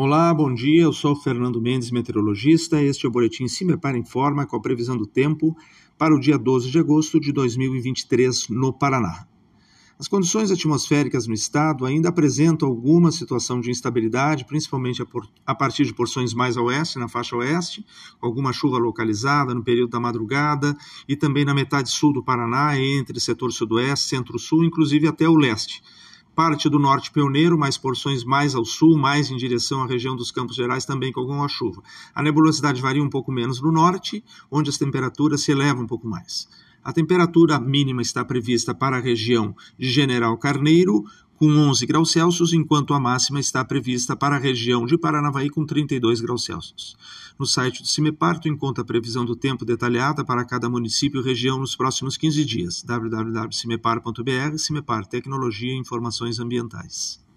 Olá, bom dia. Eu sou Fernando Mendes, meteorologista. Este é o boletim Cimepar Informa com a previsão do tempo para o dia 12 de agosto de 2023 no Paraná. As condições atmosféricas no estado ainda apresentam alguma situação de instabilidade, principalmente a, partir de porções mais a oeste, na faixa oeste, alguma chuva localizada no período da madrugada e também na metade sul do Paraná, entre setor sudoeste, centro-sul, inclusive até o leste parte do norte pioneiro, mais porções mais ao sul, mais em direção à região dos Campos Gerais, também com alguma chuva. A nebulosidade varia um pouco menos no norte, onde as temperaturas se elevam um pouco mais. A temperatura mínima está prevista para a região de General Carneiro, com 11 graus Celsius, enquanto a máxima está prevista para a região de Paranavaí com 32 graus Celsius. No site do CIMEPAR, tu encontra a previsão do tempo detalhada para cada município e região nos próximos 15 dias. www.cimepar.br, CIMEPAR Tecnologia e Informações Ambientais.